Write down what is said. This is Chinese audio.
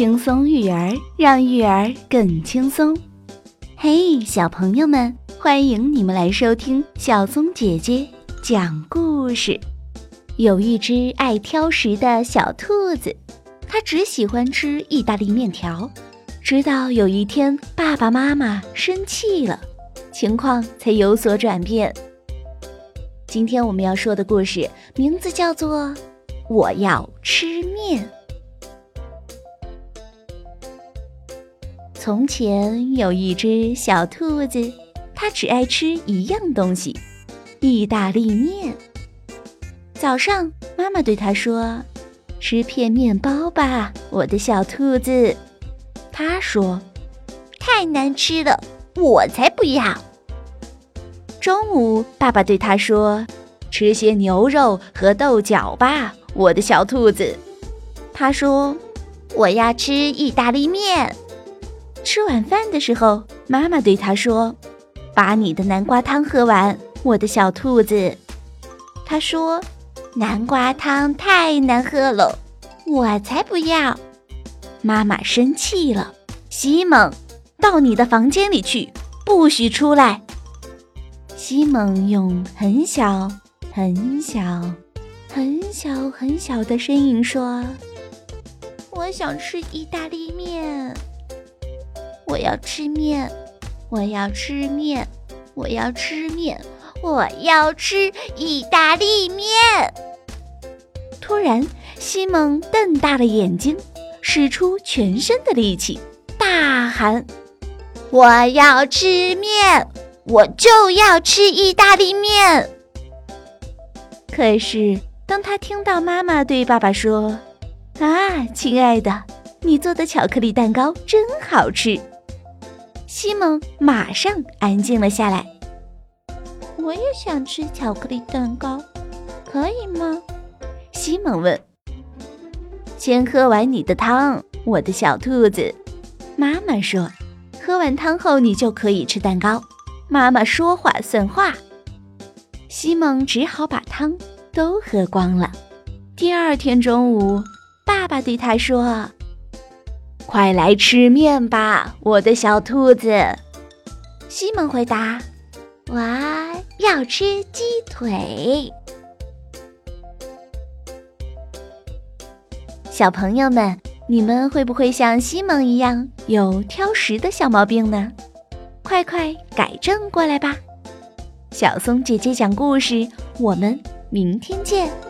轻松育儿，让育儿更轻松。嘿，小朋友们，欢迎你们来收听小松姐姐讲故事。有一只爱挑食的小兔子，它只喜欢吃意大利面条。直到有一天，爸爸妈妈生气了，情况才有所转变。今天我们要说的故事名字叫做《我要吃面》。从前有一只小兔子，它只爱吃一样东西——意大利面。早上，妈妈对它说：“吃片面包吧，我的小兔子。”它说：“太难吃了，我才不要。”中午，爸爸对它说：“吃些牛肉和豆角吧，我的小兔子。”它说：“我要吃意大利面。”吃晚饭的时候，妈妈对他说：“把你的南瓜汤喝完，我的小兔子。”他说：“南瓜汤太难喝了，我才不要。”妈妈生气了：“西蒙，到你的房间里去，不许出来。”西蒙用很小、很小、很小、很小的声音说：“我想吃意大利面。”我要吃面，我要吃面，我要吃面，我要吃意大利面。突然，西蒙瞪大了眼睛，使出全身的力气，大喊：“我要吃面，我就要吃意大利面！”可是，当他听到妈妈对爸爸说：“啊，亲爱的，你做的巧克力蛋糕真好吃。”西蒙马上安静了下来。我也想吃巧克力蛋糕，可以吗？西蒙问。先喝完你的汤，我的小兔子。妈妈说，喝完汤后你就可以吃蛋糕。妈妈说话算话。西蒙只好把汤都喝光了。第二天中午，爸爸对他说。快来吃面吧，我的小兔子。西蒙回答：“我要吃鸡腿。”小朋友们，你们会不会像西蒙一样有挑食的小毛病呢？快快改正过来吧！小松姐姐讲故事，我们明天见。